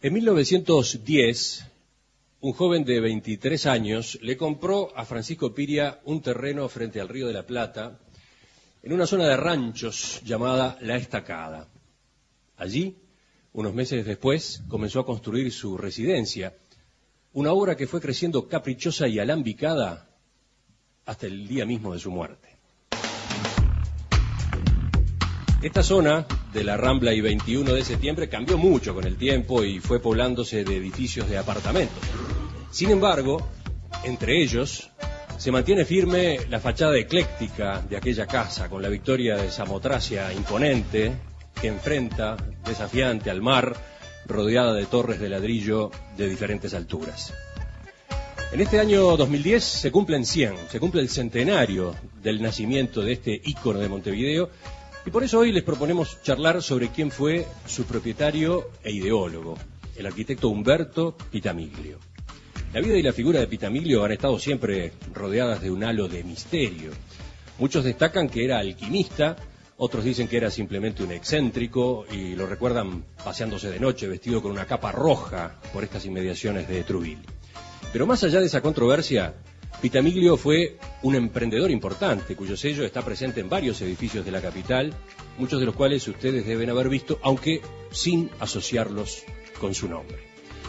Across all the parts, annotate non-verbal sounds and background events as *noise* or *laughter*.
En 1910, un joven de 23 años le compró a Francisco Piria un terreno frente al Río de la Plata, en una zona de ranchos llamada La Estacada. Allí, unos meses después, comenzó a construir su residencia, una obra que fue creciendo caprichosa y alambicada hasta el día mismo de su muerte. Esta zona de la Rambla y 21 de septiembre cambió mucho con el tiempo y fue poblándose de edificios de apartamentos. Sin embargo, entre ellos se mantiene firme la fachada ecléctica de aquella casa, con la victoria de Samotracia imponente que enfrenta, desafiante al mar, rodeada de torres de ladrillo de diferentes alturas. En este año 2010 se cumplen 100, se cumple el centenario del nacimiento de este ícono de Montevideo y por eso hoy les proponemos charlar sobre quién fue su propietario e ideólogo, el arquitecto Humberto Pitamiglio. La vida y la figura de Pitamiglio han estado siempre rodeadas de un halo de misterio. Muchos destacan que era alquimista, otros dicen que era simplemente un excéntrico y lo recuerdan paseándose de noche vestido con una capa roja por estas inmediaciones de Truville. Pero más allá de esa controversia, Pitamiglio fue un emprendedor importante cuyo sello está presente en varios edificios de la capital, muchos de los cuales ustedes deben haber visto, aunque sin asociarlos con su nombre.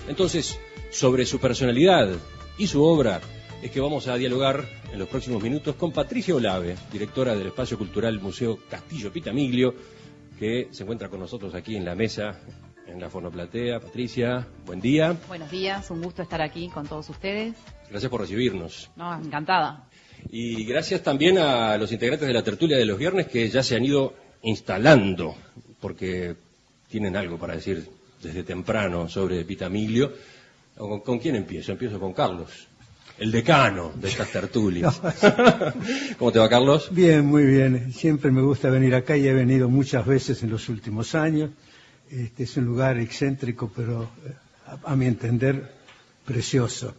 Entonces, sobre su personalidad y su obra es que vamos a dialogar en los próximos minutos con Patricia Olave, directora del Espacio Cultural Museo Castillo Pitamiglio, que se encuentra con nosotros aquí en la mesa, en la Fonoplatea. Patricia, buen día. Buenos días, un gusto estar aquí con todos ustedes. Gracias por recibirnos. No, encantada. Y gracias también a los integrantes de la tertulia de los viernes que ya se han ido instalando, porque tienen algo para decir desde temprano sobre Pitamiglio. ¿Con, con quién empiezo? Empiezo con Carlos, el decano de estas tertulias. *laughs* ¿Cómo te va, Carlos? Bien, muy bien. Siempre me gusta venir acá y he venido muchas veces en los últimos años. Este es un lugar excéntrico, pero eh, a, a mi entender precioso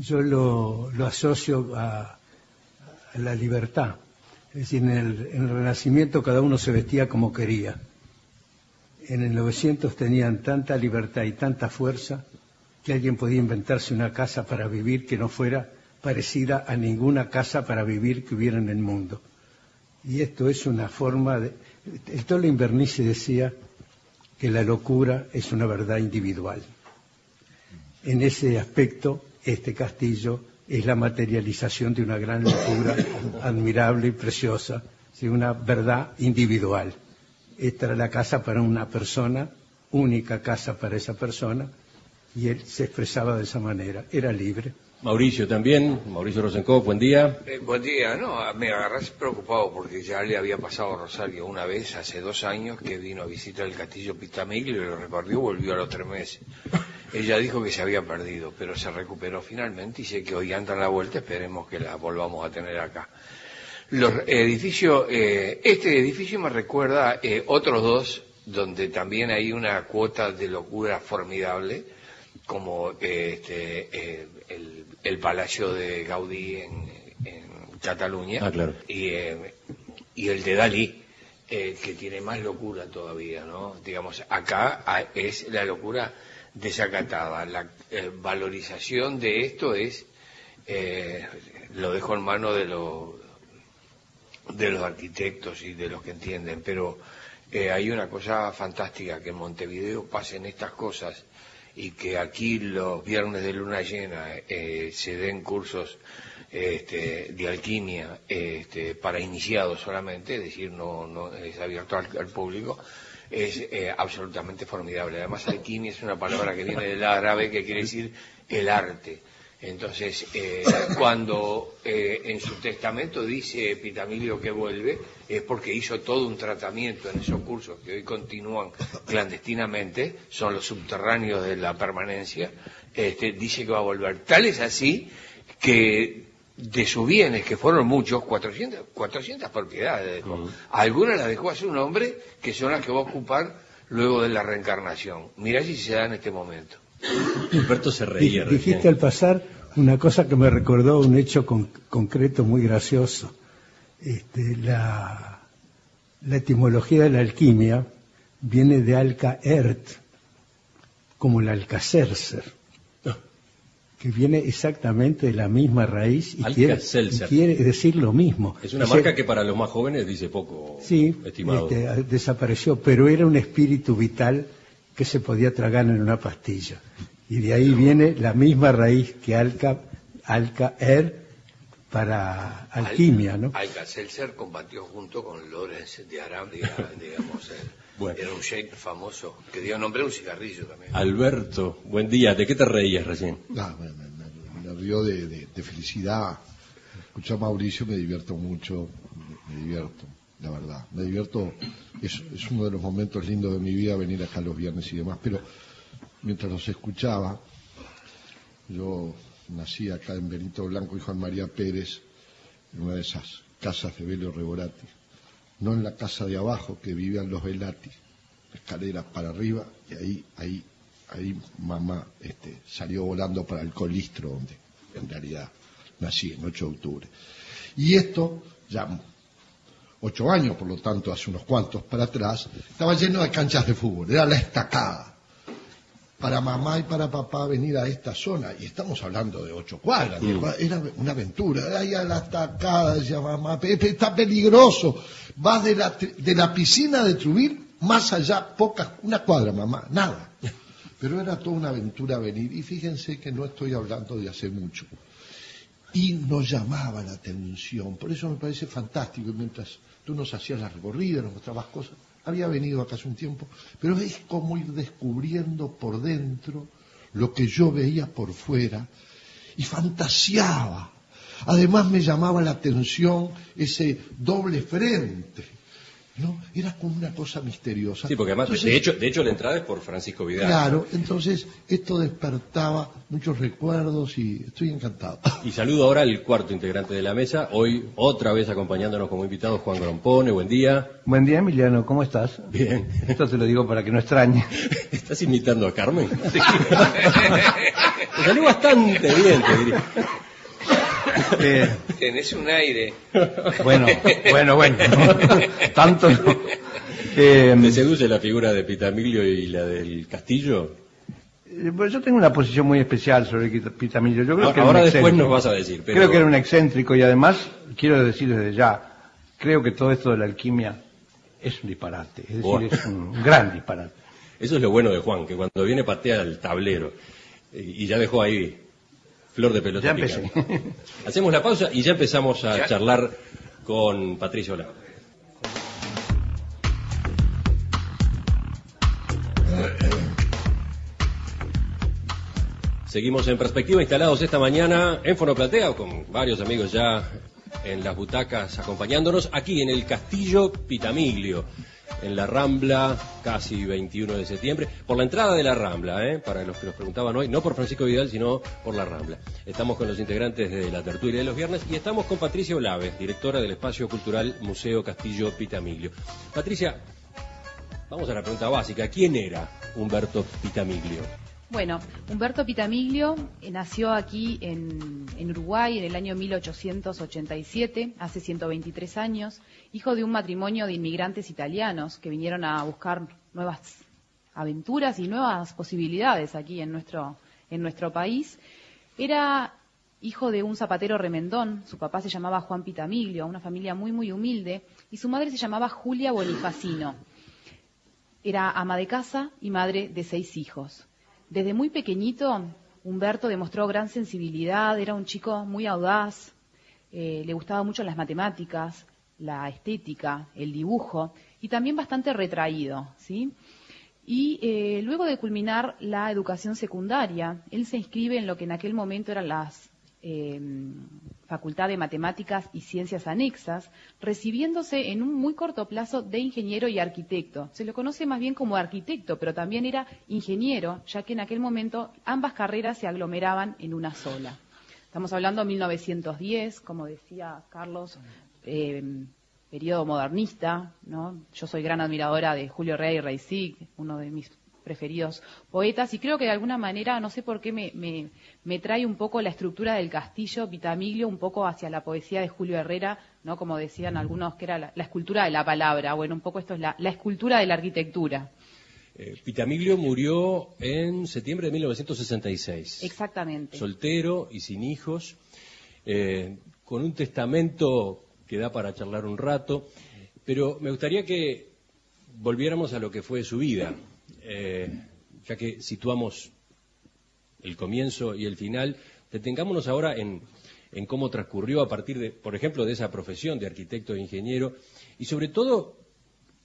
yo lo, lo asocio a, a, la libertad. Es decir, en el, en el, Renacimiento cada uno se vestía como quería. En el 900 tenían tanta libertad y tanta fuerza que alguien podía inventarse una casa para vivir que no fuera parecida a ninguna casa para vivir que hubiera en el mundo. Y esto es una forma de... El Tolo Invernice decía que la locura es una verdad individual. En ese aspecto, este castillo es la materialización de una gran locura admirable y preciosa, de una verdad individual. Esta era la casa para una persona, única casa para esa persona, y él se expresaba de esa manera, era libre. Mauricio también, Mauricio Rosenkopf, buen día. Eh, buen día, no, me agarras preocupado porque ya le había pasado a Rosario una vez, hace dos años, que vino a visitar el castillo Pitamiglio y lo recorrió, volvió a los tres meses. Ella dijo que se había perdido, pero se recuperó finalmente y sé que hoy anda en la vuelta, esperemos que la volvamos a tener acá. Los edificios, eh, este edificio me recuerda eh, otros dos, donde también hay una cuota de locura formidable, como eh, este, el, el, Palacio de Gaudí en, en Cataluña ah, claro. y, y, el de Dalí, que tiene más locura todavía, ¿no? Digamos, acá es la locura desacatada. La eh, valorización de esto es, eh, lo dejo en mano de, lo, de los arquitectos y de los que entienden, pero eh, hay una cosa fantástica, que en Montevideo pasen estas cosas y que aquí los viernes de luna llena eh, se den cursos este, de alquimia este, para iniciados solamente, es decir, no, no es abierto al público es eh, absolutamente formidable. Además, alquimia es una palabra que viene del árabe que quiere decir el arte. Entonces, eh, cuando eh, en su testamento dice Pitamilio que vuelve, es porque hizo todo un tratamiento en esos cursos que hoy continúan clandestinamente, son los subterráneos de la permanencia, este, dice que va a volver. Tal es así que de sus bienes, que fueron muchos, 400, 400 propiedades dejó. Uh -huh. Algunas las dejó a su nombre, que son las que va a ocupar luego de la reencarnación. Mirá si se da en este momento. Humberto se reía. Dijiste al pasar una cosa que me recordó un hecho con, concreto muy gracioso. Este, la, la, etimología de la alquimia viene de alca ert, como el Alcacercer, que viene exactamente de la misma raíz y quiere, Alka-Seltzer. y quiere decir lo mismo. Es una O sea, marca que para los más jóvenes dice poco, Sí, estimado. este, desapareció, pero era un espíritu vital que se podía tragar en una pastilla. Y de ahí viene la misma raíz que Alca, Alcaer para alquimia, ¿no? Alka-Seltzer combatió junto con Lorenz de Arabia, *laughs* digamos. Bueno. era un sheikh famoso que dio nombre a un cigarrillo también. Alberto, buen día. ¿De qué te reías recién? Ah, me, me- me- me río de, de- de felicidad. Escuchar a Mauricio me divierto mucho, me, me divierto, la verdad. Me divierto, es, es uno de los momentos lindos de mi vida venir acá los viernes y demás, pero mientras los escuchaba, yo nací acá en Benito Blanco y Juan María Pérez, en una de esas casas de Belio Reborati, no en la casa de abajo que vivían los Velati, escaleras para arriba y ahí, ahí, ahí mamá este, salió volando para el colistro donde en realidad nací en 8 de octubre. Y esto, ya ocho años, por lo tanto, hace unos cuantos para atrás, estaba lleno de canchas de fútbol, era la estacada. Para mamá y para papá venir a esta zona, y estamos hablando de ocho cuadras, era una aventura, ahí a la estacada, decía mamá, Pepe, está peligroso, vas de la, de la piscina de Trubir más allá, pocas, una cuadra, mamá, nada. Pero era toda una aventura venir, y fíjense que no estoy hablando de hace mucho. Y nos llamaba la atención. Por eso me parece fantástico. y Mientras tú nos hacías la recorrida, nos mostrabas cosas, había venido acá hace un tiempo, pero es como ir descubriendo por dentro lo que yo veía por fuera y fantaseaba. Además me llamaba la atención ese doble frente. ¿No? Era como una cosa misteriosa. Sí, porque además, Entonces, de hecho, de hecho la entrada es por Francisco Vidal. Claro, entonces esto despertaba muchos recuerdos y estoy encantado. Y saludo ahora al cuarto integrante de la mesa, hoy otra vez acompañándonos como invitado Juan Grompone, buen día. Buen día, Emiliano, ¿cómo estás? Bien. Esto te lo digo para que no extrañe. *laughs* ¿Estás imitando a Carmen? *laughs* Te salió bastante bien, te diría. Eh, Tenés un aire. bueno, bueno, bueno. *laughs* Tanto no. Eh, ¿Te seduce la figura de Pitamilio y la del Castillo? Eh, Pues yo tengo una posición muy especial sobre Pitamillo. Yo creo Ahora que era un después excéntrico. nos vas a decir, pero- Creo que era un excéntrico y además, quiero decir desde ya, creo que todo esto de la alquimia es un disparate. Es decir, es un gran disparate. Eso es lo bueno de Juan, que cuando viene patea el tablero eh, y ya dejó ahí flor de pelota. Ya empecé. *laughs* Hacemos la pausa y ya empezamos a Ya. charlar con Patricio Lara. Seguimos en perspectiva instalados esta mañana en Fonoplatea con varios amigos ya en las butacas acompañándonos aquí en el Castillo Pitamiglio, en la Rambla, casi 21 de septiembre, por la entrada de la Rambla, ¿eh? para los que nos preguntaban hoy, no por Francisco Vidal, sino por la Rambla. Estamos con los integrantes de la tertulia de los viernes y estamos con Patricia Olave, directora del Espacio Cultural Museo Castillo Pitamiglio. Patricia, vamos a la pregunta básica, ¿quién era Humberto Pitamiglio? Bueno, Humberto Pitamiglio eh, nació aquí en, Uruguay en el año 1887, hace 123 años, hijo de un matrimonio de inmigrantes italianos que vinieron a buscar nuevas aventuras y nuevas posibilidades aquí en nuestro, en nuestro país. Era hijo de un zapatero remendón, su papá se llamaba Juan Pitamiglio, una familia muy, muy humilde, y su madre se llamaba Julia Bonifacino. Era ama de casa y madre de seis hijos. Desde muy pequeñito, Humberto demostró gran sensibilidad, era un chico muy audaz, eh, le gustaban mucho las matemáticas, la estética, el dibujo y también bastante retraído, ¿sí? Y eh, luego de culminar la educación secundaria, él se inscribe en lo que en aquel momento eran las eh, Facultad de Matemáticas y Ciencias Anexas, recibiéndose en un muy corto plazo de ingeniero y arquitecto. Se lo conoce más bien como arquitecto, pero también era ingeniero, ya que en aquel momento ambas carreras se aglomeraban en una sola. Estamos hablando de 1910, como decía Carlos, eh, periodo modernista, ¿no? Yo soy gran admiradora de Julio Rey Reisig, uno de mis preferidos poetas, y creo que de alguna manera, no sé por qué, me, me, me trae un poco la estructura del castillo Vitamiglio, un poco hacia la poesía de Julio Herrera, ¿no? Como decían algunos, que era la, la escultura de la palabra. Bueno, un poco esto es la, la escultura de la arquitectura. Eh, Pitamiglio murió en septiembre de 1966. Exactamente. Soltero y sin hijos, eh, con un testamento que da para charlar un rato, pero me gustaría que volviéramos a lo que fue su vida, eh, ya que situamos el comienzo y el final, detengámonos ahora en, cómo transcurrió a partir de, por ejemplo, de esa profesión de arquitecto e ingeniero, y sobre todo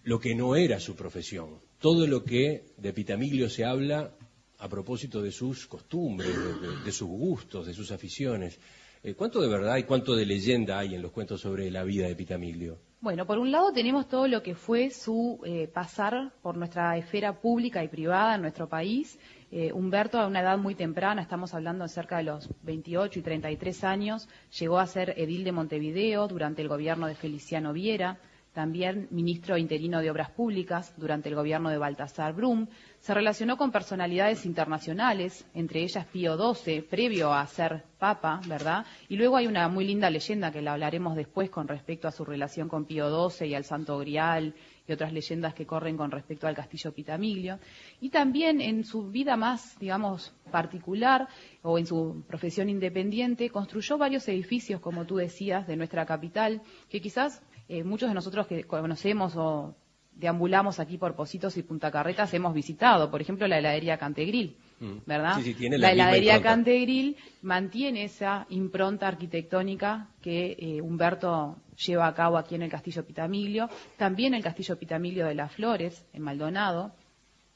lo que no era su profesión, todo lo que de Pitamiglio se habla a propósito de sus costumbres, de, sus gustos, de sus aficiones. Eh, ¿Cuánto de verdad y cuánto de leyenda hay en los cuentos sobre la vida de Pitamiglio? Bueno, por un lado tenemos todo lo que fue su eh, pasar por nuestra esfera pública y privada en nuestro país. Eh, Humberto a una edad muy temprana, estamos hablando de cerca de los 28 y 33 años, llegó a ser edil de Montevideo durante el gobierno de Feliciano Viera también ministro interino de Obras Públicas durante el gobierno de Baltasar Brum, se relacionó con personalidades internacionales, entre ellas Pío XII, previo a ser papa, ¿verdad? Y luego hay una muy linda leyenda que la hablaremos después con respecto a su relación con Pío XII y al Santo Grial y otras leyendas que corren con respecto al castillo Pitamiglio. Y también en su vida más, digamos, particular o en su profesión independiente, construyó varios edificios, como tú decías, de nuestra capital, que quizás eh, muchos de nosotros que conocemos o deambulamos aquí por Positos y Punta Carretas hemos visitado, por ejemplo, la heladería Cantegril, mm. ¿verdad? la, heladería Cantegril mantiene esa impronta arquitectónica que eh, Humberto lleva a cabo aquí en el Castillo Pitamiglio, también el Castillo Pitamiglio de las Flores, en Maldonado,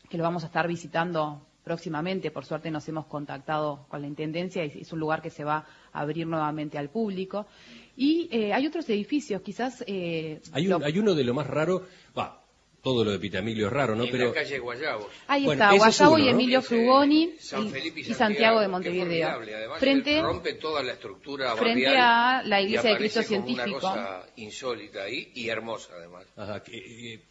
que lo vamos a estar visitando próximamente, por suerte nos hemos contactado con la Intendencia y es un lugar que se va a abrir nuevamente al público. Y eh, hay otros edificios, quizás... Eh, hay, hay uno de lo más raro, va, todo lo de Pitamilio es raro, ¿no? En Pero... la calle Guayabo. Ahí está, Guayabo y Emilio Frugoni y, Santiago, de Montevideo. frente, rompe toda la estructura Frente a la Iglesia de Cristo Científico. Una cosa insólita ahí y hermosa además. Ajá.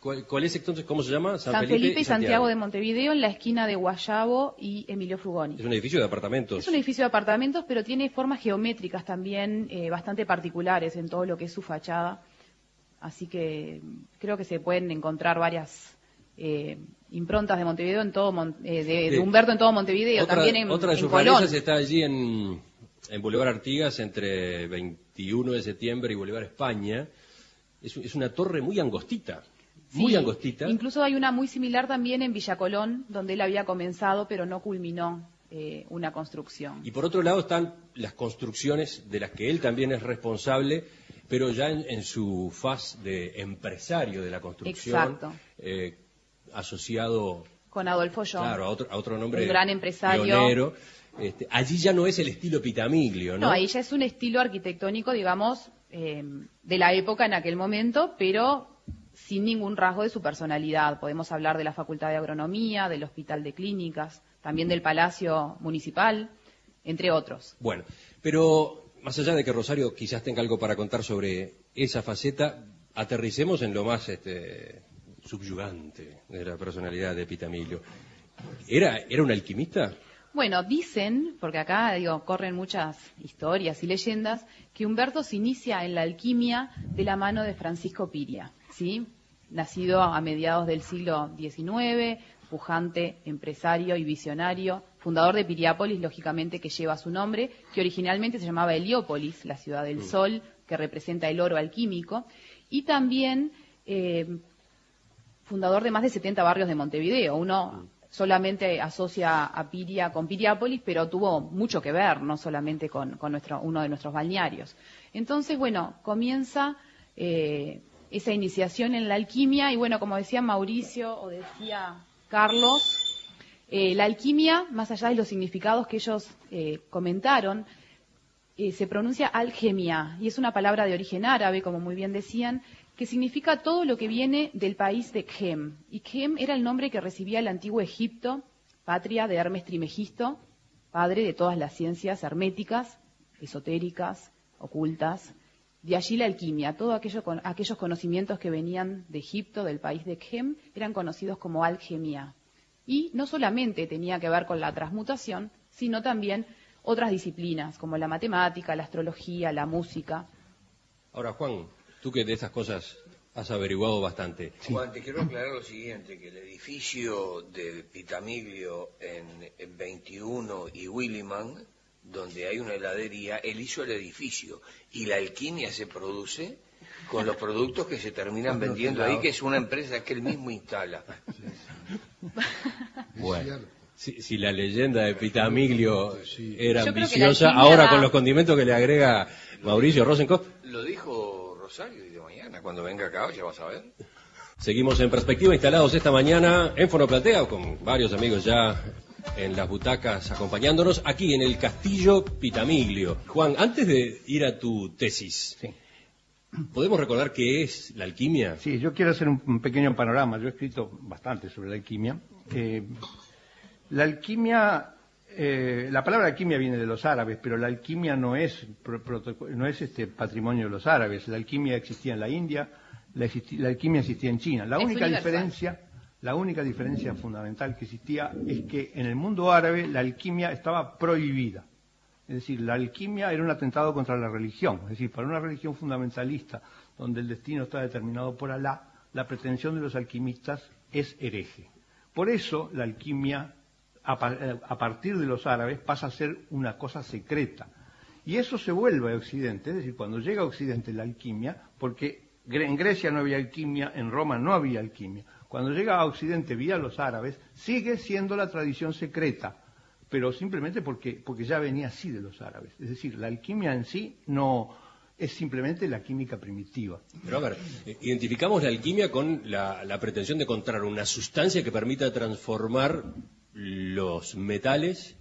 ¿Cuál, es entonces, cómo se llama? San, Felipe, y Santiago. de Montevideo en la esquina de Guayabo y Emilio Frugoni. Es un edificio de apartamentos. Es un edificio de apartamentos, pero tiene formas geométricas también eh, bastante particulares en todo lo que es su fachada. Así que creo que se pueden encontrar varias eh, improntas de Montevideo en todo eh, de, Humberto en todo Montevideo, también en Otra de sus rarezas está allí en, en Boulevard Artigas entre 21 de septiembre y Boulevard España. Es, una torre muy angostita, muy angostita. Incluso hay una muy similar también en Villa Colón, donde él había comenzado, pero no culminó eh, una construcción. Y por otro lado están las construcciones de las que él también es responsable, pero ya en, su faz de empresario de la construcción, eh, asociado con Adolfo John, claro, a otro, nombre, un gran empresario. Este, allí ya no es el estilo Pitamiglio, ¿no? No, ahí ya es un estilo arquitectónico, digamos, eh, de la época en aquel momento, pero sin ningún rasgo de su personalidad. Podemos hablar de la Facultad de Agronomía, del Hospital de Clínicas, también del Palacio Municipal, entre otros. Bueno, pero más allá de que Rosario quizás tenga algo para contar sobre esa faceta, aterricemos en lo más este, subyugante de la personalidad de Pitamilio. ¿Era, ¿Era un alquimista? Bueno, dicen, porque acá digo, corren muchas historias y leyendas, que Humberto se inicia en la alquimia de la mano de Francisco Piria, ¿sí? nacido a mediados del siglo XIX, pujante, empresario y visionario, fundador de Piriápolis, lógicamente, que lleva su nombre, que originalmente se llamaba Heliópolis, la ciudad del mm. sol, que representa el oro alquímico, y también eh, fundador de más de 70 barrios de Montevideo. Uno mm. solamente asocia a Piria con Piriápolis, pero tuvo mucho que ver, no solamente con, nuestro, uno de nuestros balnearios. Entonces, bueno, comienza eh, esa iniciación en la alquimia, y bueno, como decía Mauricio, o decía Carlos, eh, la alquimia, más allá de los significados que ellos eh, comentaron, eh, se pronuncia algemia y es una palabra de origen árabe, como muy bien decían, que significa todo lo que viene del país de Khem. Y Khem era el nombre que recibía el antiguo Egipto, patria de Hermes Trimegisto, padre de todas las ciencias herméticas, esotéricas, ocultas. De allí la alquimia, todos aquellos conocimientos que venían de Egipto, del país de Khem, eran conocidos como algemia y no solamente tenía que ver con la transmutación, sino también otras disciplinas como la matemática, la astrología, la música. Ahora, Juan, tú que de esas cosas has averiguado bastante. Juan, te quiero aclarar lo siguiente, que el edificio de Pitamiglio en, en 21 y Williman, donde hay una heladería, él hizo el edificio y la alquimia se produce con los productos que se terminan vendiendo ahí, que es una empresa que él mismo instala. Bueno. Si, si la leyenda de Pitamiglio Sí. era ambiciosa, ahora con los condimentos que le agrega Mauricio Rosenkopf, Lo dijo Rosario y de mañana, cuando venga acá ya vas a ver. Seguimos en perspectiva instalados esta mañana en Fonoplatea con varios amigos ya en las butacas acompañándonos aquí en el Castillo Pitamiglio. Juan, antes de ir a tu tesis, Sí. ¿Podemos recordar qué es la alquimia? Sí, yo quiero hacer un, un pequeño panorama. Yo he escrito bastante sobre la alquimia. Eh, la alquimia, eh, la palabra alquimia viene de los árabes, pero la alquimia no es, no es este patrimonio de los árabes. La alquimia existía en la India, la, existi- la alquimia existía en China. La Es única universal. diferencia, la única diferencia fundamental que existía es que en el mundo árabe la alquimia estaba prohibida. Es decir, la alquimia era un atentado contra la religión. Es decir, para una religión fundamentalista, donde el destino está determinado por Alá, la pretensión de los alquimistas es hereje. Por eso la alquimia, a, pa- a partir de los árabes, pasa a ser una cosa secreta. Y eso se vuelve a Occidente, es decir, cuando llega a Occidente la alquimia, porque en Grecia no había alquimia, en Roma no había alquimia. Cuando llega a Occidente vía los árabes, sigue siendo la tradición secreta pero simplemente porque, porque ya venía así de los árabes. Es decir, la alquimia en sí no es simplemente la química primitiva. Pero a ver, identificamos la alquimia con la, la pretensión de encontrar una sustancia que permita transformar los metales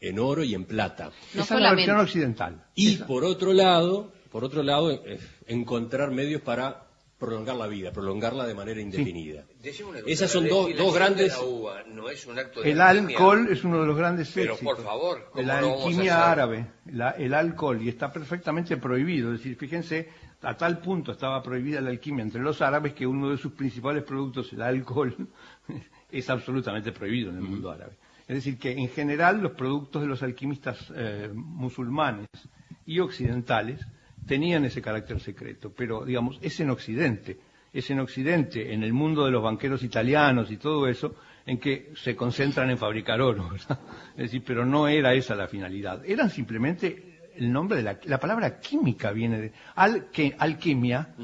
en oro y en plata. No Esa es la versión occidental. Y Esa- por otro lado, por otro lado, eh, encontrar medios para prolongar la vida, prolongarla de manera indefinida. Cosa, Esas son dos, grandes. de la uva no es un acto de el alquimia? alcohol es uno de los grandes Pero, éxitos por favor, ¿cómo de la no vamos a alquimia hacer? árabe, la- el alcohol, y está perfectamente prohibido. Es decir, fíjense, a tal punto estaba prohibida la alquimia entre los árabes que uno de sus principales productos, el alcohol, *laughs* es absolutamente prohibido en el mundo árabe. Es decir, que en general los productos de los alquimistas eh, musulmanes y occidentales tenían ese carácter secreto, pero digamos, es en Occidente, es en Occidente, en el mundo de los banqueros italianos y todo eso, en que se concentran en fabricar oro, ¿verdad? Es decir, pero no era esa la finalidad, eran simplemente el nombre de la, la palabra química viene de al, que, alquimia,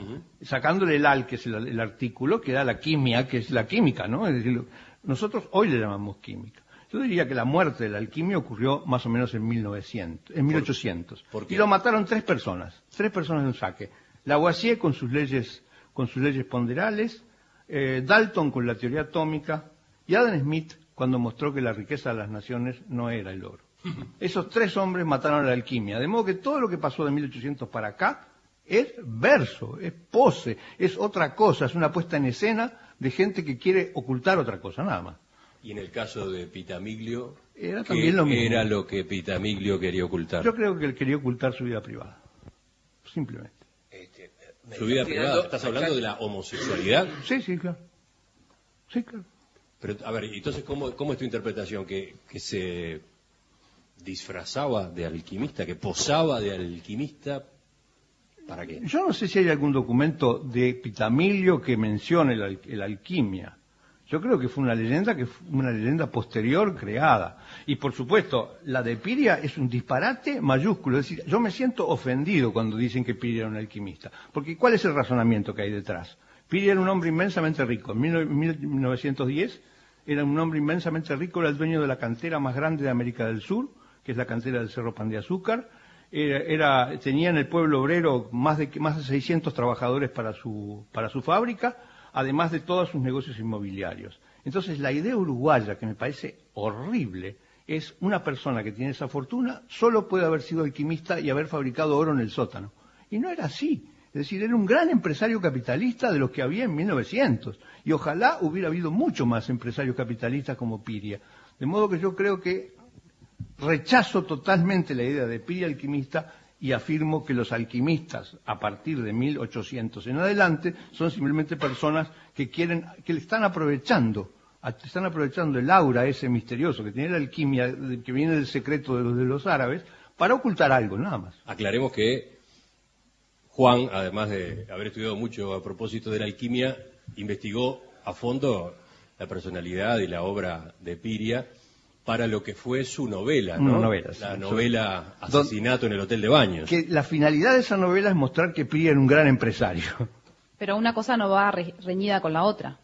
sacándole el al, que es el, el artículo, que da la quimia, que es la química, ¿no? Es decir, nosotros hoy le llamamos química. Yo diría que la muerte de la alquimia ocurrió más o menos en 1900, en 1800. por qué? Y lo mataron tres personas, tres personas de un saque. Lavoisier con sus leyes, con sus leyes ponderales, eh, Dalton con la teoría atómica y Adam Smith cuando mostró que la riqueza de las naciones no era el oro. *laughs* Esos tres hombres mataron a la alquimia, de modo que todo lo que pasó de 1800 para acá es verso, es pose, es otra cosa, es una puesta en escena de gente que quiere ocultar otra cosa, nada más. Y en el caso de Pitamiglio, Era ¿qué también lo mismo. era lo que Pitamiglio quería ocultar? Yo creo que él quería ocultar su vida privada, simplemente. Este, Su vida privada. ¿Estás hablando de la homosexualidad? Sí, sí, claro. Sí, claro. Pero, a ver, entonces, ¿cómo, cómo es tu interpretación? ¿Que, que se disfrazaba de alquimista, que posaba de alquimista? ¿Para qué? Yo no sé si hay algún documento de Pitamilio que mencione la, al- la alquimia. Yo creo que fue una leyenda que fue una leyenda posterior creada. Y por supuesto, la de Piria es un disparate mayúsculo. Es decir, yo me siento ofendido cuando dicen que Piria era un alquimista. Porque ¿cuál es el razonamiento que hay detrás? Piria era un hombre inmensamente rico. En 1910 era un hombre inmensamente rico, era el dueño de la cantera más grande de América del Sur, que es la cantera del Cerro Pan de Azúcar. Era, era- tenía en el pueblo obrero más de, más de 600 trabajadores para su, para su fábrica, además de todos sus negocios inmobiliarios. Entonces, la idea uruguaya, que me parece horrible, es una persona que tiene esa fortuna, solo puede haber sido alquimista y haber fabricado oro en el sótano. Y no era así. Es decir, era un gran empresario capitalista de los que había en 1900. Y ojalá hubiera habido mucho más empresarios capitalistas como Piria. De modo que yo creo que rechazo totalmente la idea de Piria alquimista y afirmo que los alquimistas a partir de 1800 en adelante son simplemente personas que quieren, que le están aprovechando, están aprovechando el aura ese misterioso que tiene la alquimia, que viene del secreto de los, de los árabes, para ocultar algo, nada más. Aclaremos que Juan, además de haber estudiado mucho a propósito de la alquimia, investigó a fondo la personalidad y la obra de Piria para lo que fue su novela, ¿no? Una novela, sí. la novela Asesinato en el Hotel de Baños. Que la finalidad de esa novela es mostrar que Piria era un gran empresario. Pero una cosa no va re- reñida con la otra.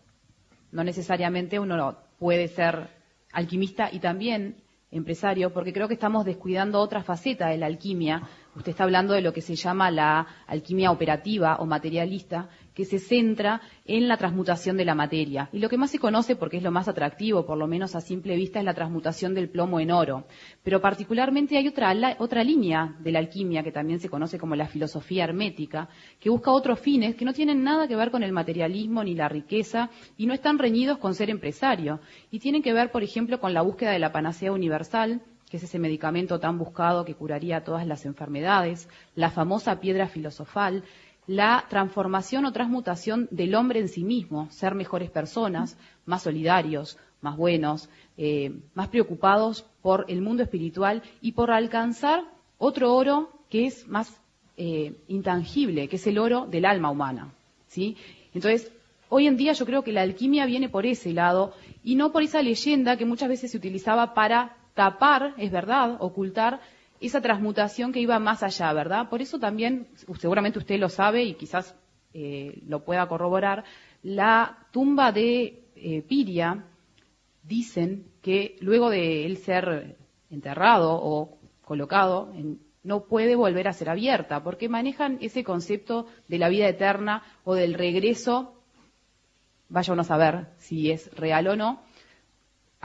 No necesariamente uno puede ser alquimista y también empresario, porque creo que estamos descuidando otra faceta de la alquimia. Usted está hablando de lo que se llama la alquimia operativa o materialista, que se centra en la transmutación de la materia. Y lo que más se conoce, porque es lo más atractivo, por lo menos a simple vista, es la transmutación del plomo en oro. Pero particularmente hay otra, otra línea de la alquimia, que también se conoce como la filosofía hermética, que busca otros fines que no tienen nada que ver con el materialismo ni la riqueza y no están reñidos con ser empresario. Y tienen que ver, por ejemplo, con la búsqueda de la panacea universal, que es ese medicamento tan buscado que curaría todas las enfermedades, la famosa piedra filosofal, la transformación o transmutación del hombre en sí mismo, ser mejores personas, más solidarios, más buenos, eh, más preocupados por el mundo espiritual y por alcanzar otro oro que es más eh, intangible, que es el oro del alma humana. ¿sí? Entonces, hoy en día yo creo que la alquimia viene por ese lado y no por esa leyenda que muchas veces se utilizaba para tapar, es verdad, ocultar esa transmutación que iba más allá, ¿verdad? Por eso también, seguramente usted lo sabe y quizás eh, lo pueda corroborar, la tumba de eh, Piria, dicen que luego de él ser enterrado o colocado, en- no puede volver a ser abierta, porque manejan ese concepto de la vida eterna o del regreso, vaya uno a saber si es real o no.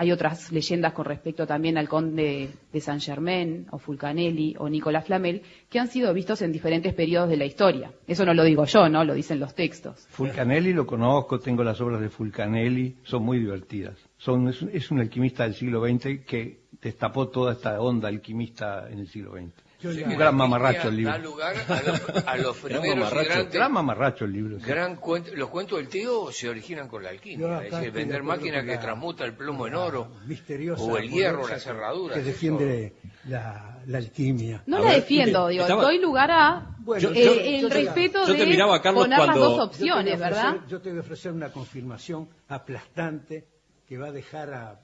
Hay otras leyendas con respecto también al conde de Saint Germain, o Fulcanelli, o Nicolás Flamel, que han sido vistos en diferentes periodos de la historia. Eso no lo digo yo, ¿no? Lo dicen los textos. Fulcanelli lo conozco, tengo las obras de Fulcanelli, son muy divertidas. Son, es, un- es un alquimista del siglo XX que destapó toda esta onda alquimista en el siglo XX. Yo Sí, le- un gran la mamarracho el libro. Da lugar a los, a los *laughs* Gran primeros mamarracho. grandes- Gran mamarracho el libro. sí. gran cuento- los cuentos del tío se originan con la alquimia, es decir, vender acuerdo máquina con que la- transmuta el plomo en la oro, misteriosa o el hierro, Borgosa las cerraduras. que defiende la, la alquimia. No A la ver, defiendo, digo, estaba- doy lugar a Bueno, eh, yo- el yo te- respeto yo te de miraba a Carlos poner las dos opciones, ofrecer- ¿verdad? Yo te voy a ofrecer una confirmación aplastante que va a dejar a, a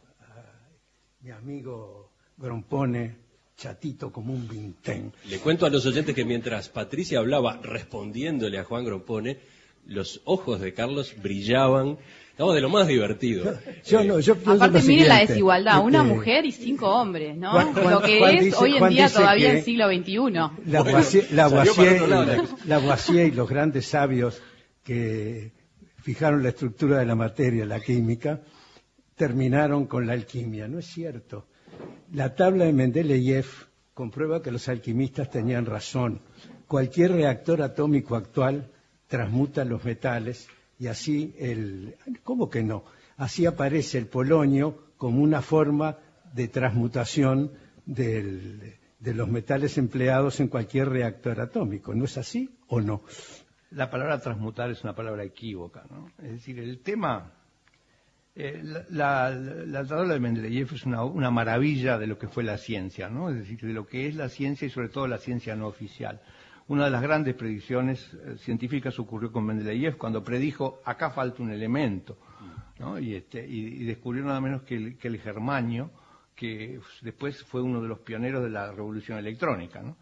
mi amigo Grompone chatito como un vintén. Le cuento a los oyentes que mientras Patricia hablaba respondiéndole a Juan Grompone, los ojos de Carlos brillaban. Estamos de lo más divertido. Yo Eh, no, yo Aparte, miren la desigualdad, una este, mujer y cinco hombres, ¿no? Juan- Juan- Lo que Juan es dice- hoy en Juan día todavía el siglo XXI. Bueno, la- Lavoisier y los grandes sabios que fijaron la estructura de la materia, la química, terminaron con la alquimia. No es cierto. La tabla de Mendeleev comprueba que los alquimistas tenían razón. Cualquier reactor atómico actual transmuta los metales y así el... ¿Cómo que no? Así aparece el polonio como una forma de transmutación de los metales empleados en cualquier reactor atómico. ¿No es así o no? La palabra transmutar es una palabra equívoca, ¿no? Es decir, el tema, eh, la, la, la tabla de Mendeleev es una, maravilla de lo que fue la ciencia, ¿no? Es decir, de lo que es la ciencia y sobre todo la ciencia no oficial. Una de las grandes predicciones eh, científicas ocurrió con Mendeleev cuando predijo acá falta un elemento, ¿no? Y, este, y descubrió nada menos que el, que el germanio, que después fue uno de los pioneros de la revolución electrónica, ¿no?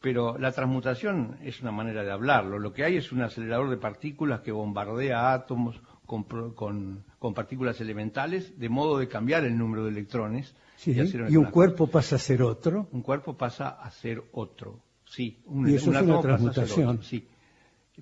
Pero la transmutación es una manera de hablarlo. Lo que hay es un acelerador de partículas que bombardea átomos con, con- con partículas elementales, de modo de cambiar el número de electrones. Sí, hacer y un cuerpo pasa a ser otro. un cuerpo pasa a ser otro. Sí, un, Y eso un es una transmutación. otro, sí.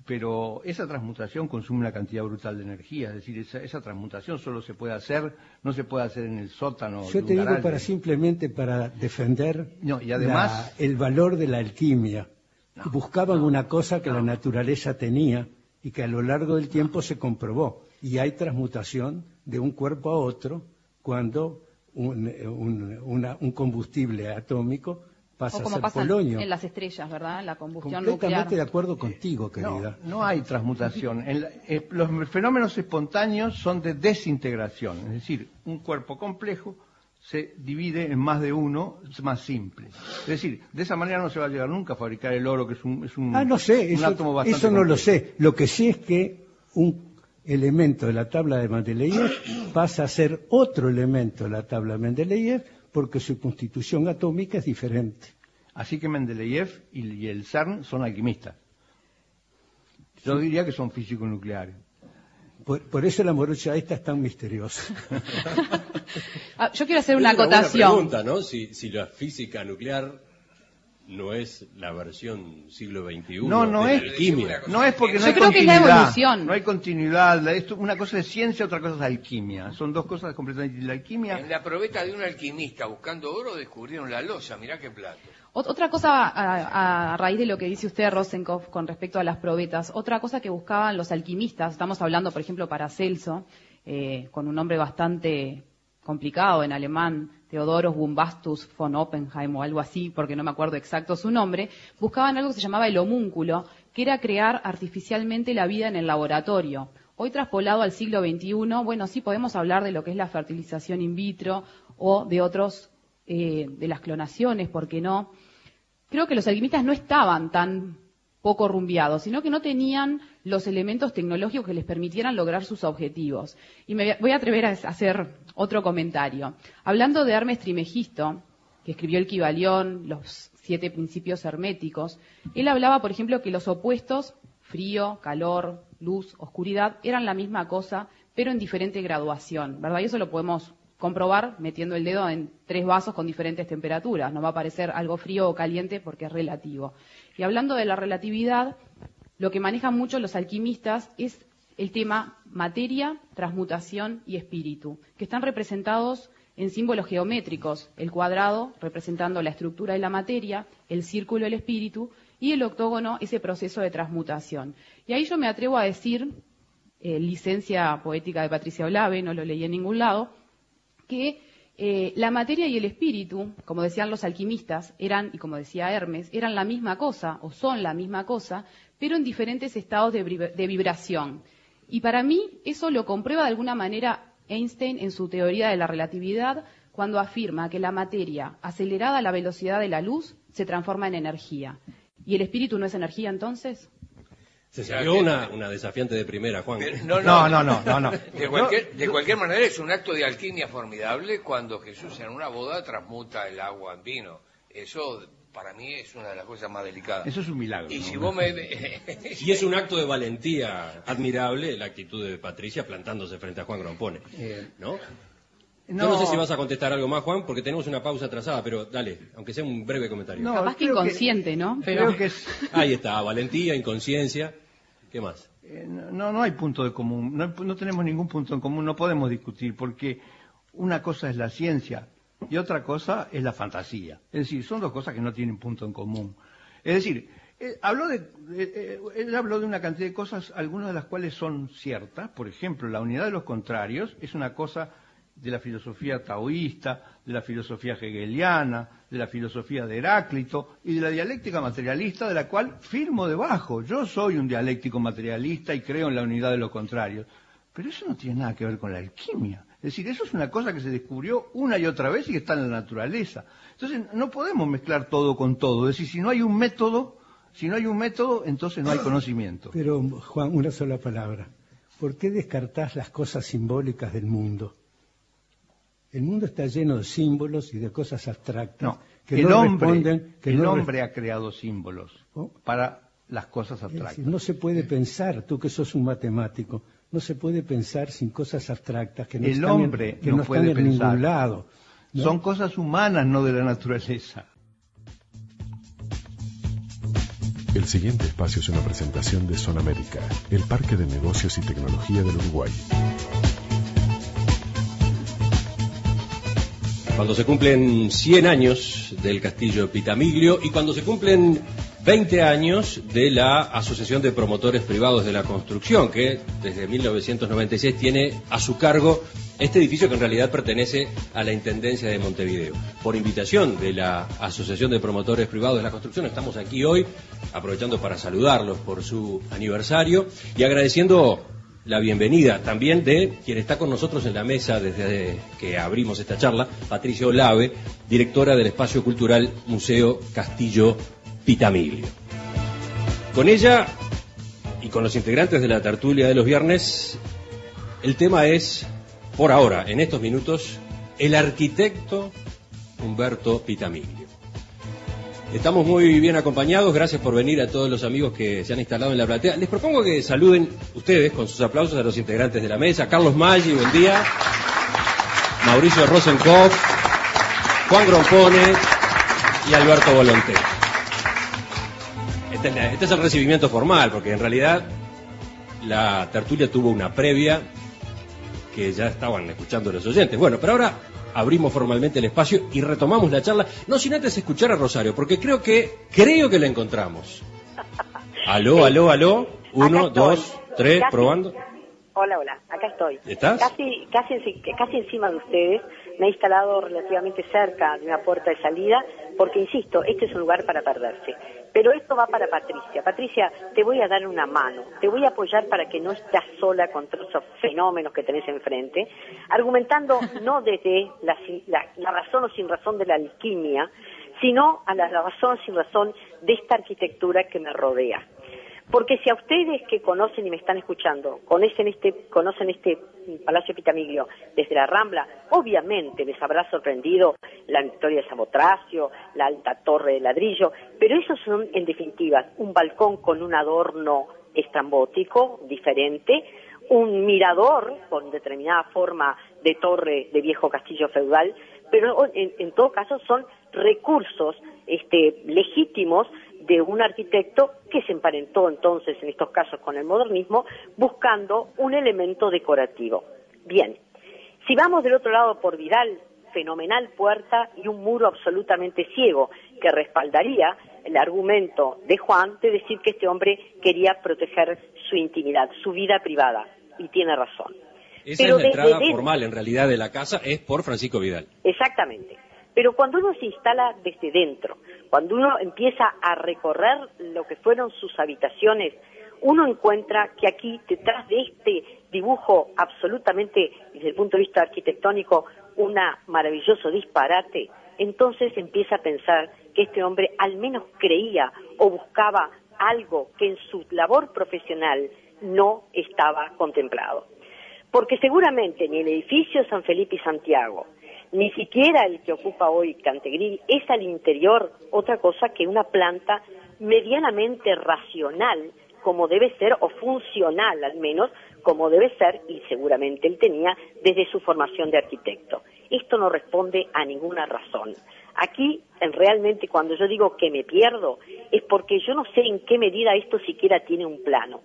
Pero esa transmutación consume una cantidad brutal de energía, es decir, esa, esa transmutación solo se puede hacer, no se puede hacer en el sótano. Yo te digo para simplemente para defender No, y además- la- el valor de la alquimia. No, Buscaban no, una cosa que la naturaleza tenía y que a lo largo del tiempo se comprobó. Y hay transmutación de un cuerpo a otro cuando un, un- una- un combustible atómico pasa O a como ser pasa polonio. en las estrellas, ¿verdad? La combustión Completamente nuclear. de acuerdo contigo, querida. No, no hay transmutación. En la- eh, los fenómenos espontáneos son de desintegración, es decir, un cuerpo complejo se divide en más de uno, es más simple. Es decir, de esa manera no se va a llegar nunca a fabricar el oro, que es un, es un, Ah, no sé, un eso, átomo bastante eso no lo sé. Lo que sí es que un elemento de la tabla de Mendeleev pasa a ser otro elemento de la tabla de Mendeleev porque su constitución atómica es diferente. Así que Mendeleev y, el CERN son alquimistas. Yo diría que son físicos nucleares. Por, por eso la morocha esta es tan misteriosa. *laughs* Ah, yo quiero hacer Es una buena acotación. pregunta, ¿no? Si, si la física nuclear no es la versión siglo XXI No, no de es- la alquimia. No es porque no Yo hay creo que es la continuidad. evolución. No hay continuidad. Esto- una cosa es ciencia, otra cosa es alquimia. Son dos cosas completamente. La alquimia. En la probeta de un alquimista buscando oro descubrieron la losa, mirá qué plato. Ot- Otra cosa a, a raíz de lo que dice usted, Rosenkopf, con respecto a las probetas, otra cosa que buscaban los alquimistas, estamos hablando, por ejemplo, para Celso, eh, con un nombre bastante complicado en alemán, Theodoros Bumbastus von Oppenheim o algo así, porque no me acuerdo exacto su nombre, buscaban algo que se llamaba el homúnculo, que era crear artificialmente la vida en el laboratorio. Hoy traspolado al siglo XXI, bueno, sí podemos hablar de lo que es la fertilización in vitro o de otros, eh, de las clonaciones, ¿por qué no? creo que los alquimistas no estaban tan poco rumbeados, sino que no tenían los elementos tecnológicos que les permitieran lograr sus objetivos. Y me voy a atrever a hacer otro comentario. Hablando de Hermes Trimegisto, que escribió el Kybalión, los siete principios herméticos, él hablaba, por ejemplo, que los opuestos, frío, calor, luz, oscuridad, eran la misma cosa, pero en diferente graduación, ¿verdad? Y eso lo podemos comprobar metiendo el dedo en tres vasos con diferentes temperaturas. No va a parecer algo frío o caliente porque es relativo. Y hablando de la relatividad, lo que manejan mucho los alquimistas es el tema materia, transmutación y espíritu, que están representados en símbolos geométricos, el cuadrado representando la estructura de la materia, el círculo el espíritu y el octógono ese proceso de transmutación. Y ahí yo me atrevo a decir, eh, licencia poética de Patricia Olave, no lo leí en ningún lado, que eh, la materia y el espíritu, como decían los alquimistas, eran, y como decía Hermes, eran la misma cosa, o son la misma cosa, pero en diferentes estados de, vibra- de vibración. Y para mí eso lo comprueba de alguna manera Einstein en su teoría de la relatividad, cuando afirma que la materia, acelerada a la velocidad de la luz, se transforma en energía. ¿Y el espíritu no es energía entonces? Se salió una, una desafiante de primera, Juan. Pero- No, no, no, no, no. *laughs* De cualquier, de cualquier manera es un acto de alquimia formidable cuando Jesús en una boda transmuta el agua en vino. Eso para mí es una de las cosas más delicadas. Eso es un milagro. Y ¿no? si vos me... *laughs* *laughs* Y es un acto de valentía admirable la actitud de Patricia plantándose frente a Juan Grompone. Eh, ¿No? Yo no sé si vas a contestar algo más, Juan, porque tenemos una pausa atrasada, pero dale, aunque sea un breve comentario. No, Capaz que inconsciente, ¿no? Pero Creo que es, Ahí está, valentía, inconsciencia. ¿Qué más? eh, no, no hay punto de común, no, tenemos ningún punto en común, no podemos discutir, porque una cosa es la ciencia y otra cosa es la fantasía. Es decir, son dos cosas que no tienen punto en común. Es decir, eh, habló de, eh, él habló de una cantidad de cosas, algunas de las cuales son ciertas. Por ejemplo, la unidad de los contrarios es una cosa de la filosofía taoísta, de la filosofía hegeliana, de la filosofía de Heráclito y de la dialéctica materialista, de la cual firmo debajo. Yo soy un dialéctico materialista y creo en la unidad de los contrarios. Pero eso no tiene nada que ver con la alquimia. Es decir, eso es una cosa que se descubrió una y otra vez y que está en la naturaleza. Entonces, no podemos mezclar todo con todo. Es decir, si no hay un método, si no hay un método, entonces no hay conocimiento. Pero, Juan, una sola palabra. ¿Por qué descartás las cosas simbólicas del mundo? El mundo está lleno de símbolos y de cosas abstractas No, que el no hombre, responden, que el no hombre ha creado símbolos Oh. para las cosas abstractas. decir, no se puede pensar, tú que sos un matemático, no se puede pensar sin cosas abstractas que no El están, hombre en, que no no puede están en pensar. ningún lado. ¿no? Son cosas humanas, no de la naturaleza. El siguiente espacio es una presentación de Zona América, el parque de negocios y tecnología del Uruguay. Cuando se cumplen 100 años del castillo Pitamiglio y cuando se cumplen 20 años de la Asociación de Promotores Privados de la Construcción, que desde 1996 tiene a su cargo este edificio que en realidad pertenece a la Intendencia de Montevideo. Por invitación de la Asociación de Promotores Privados de la Construcción, estamos aquí hoy aprovechando para saludarlos por su aniversario y agradeciendo la bienvenida también de quien está con nosotros en la mesa desde que abrimos esta charla, Patricia Olave, directora del Espacio Cultural Museo Castillo Pitamiglio. Con ella y con los integrantes de la tertulia de los viernes, el tema es, por ahora, en estos minutos, el arquitecto Humberto Pitamiglio. Estamos muy bien acompañados, gracias por venir a todos los amigos que se han instalado en la platea. Les propongo que saluden ustedes con sus aplausos a los integrantes de la mesa. Carlos Maggi, buen día. Mauricio Rosenkopf, Juan Grompone y Alberto Volonté. Este es, este es el recibimiento formal, porque en realidad la tertulia tuvo una previa que ya estaban escuchando los oyentes. Bueno, pero ahora abrimos formalmente el espacio y retomamos la charla, no sin antes escuchar a Rosario, porque creo que, creo que la encontramos. *laughs* Aló, aló, aló. Uno, dos, tres, probando. Hola, hola, acá estoy. ¿Estás? Casi, casi, casi encima de ustedes. Me he instalado relativamente cerca de una puerta de salida, porque insisto, este es un lugar para perderse. Pero esto va para Patricia. Patricia, te voy a dar una mano, te voy a apoyar para que no estés sola contra esos fenómenos que tenés enfrente, argumentando no desde la razón o sin razón de la alquimia, sino a la razón o sin razón de esta arquitectura que me rodea. Porque si a ustedes que conocen y me están escuchando, conocen este, conocen este Palacio Pitamiglio desde la Rambla, obviamente les habrá sorprendido la victoria de Samotracio, la alta torre de ladrillo, pero esos son en definitiva un balcón con un adorno estrambótico, diferente, un mirador con determinada forma de torre de viejo castillo feudal, pero en, en todo caso son recursos este, legítimos de un arquitecto que se emparentó entonces en estos casos con el modernismo buscando un elemento decorativo. Bien, si vamos del otro lado por Vidal, fenomenal puerta y un muro absolutamente ciego que respaldaría el argumento de Juan de decir que este hombre quería proteger su intimidad, su vida privada. Y tiene razón. Esa Pero es la entrada formal en realidad de la casa, es por Francisco Vidal. Exactamente. Pero cuando uno se instala desde dentro, cuando uno empieza a recorrer lo que fueron sus habitaciones, uno encuentra que aquí, detrás de este dibujo absolutamente, desde el punto de vista arquitectónico, un maravilloso disparate, entonces empieza a pensar que este hombre al menos creía o buscaba algo que en su labor profesional no estaba contemplado. Porque seguramente ni el edificio San Felipe y Santiago, ni siquiera el que ocupa hoy Cantegril es al interior otra cosa que una planta medianamente racional, como debe ser, o funcional al menos, como debe ser, y seguramente él tenía desde su formación de arquitecto. Esto no responde a ninguna razón. Aquí, realmente, cuando yo digo que me pierdo, es porque yo no sé en qué medida esto siquiera tiene un plano.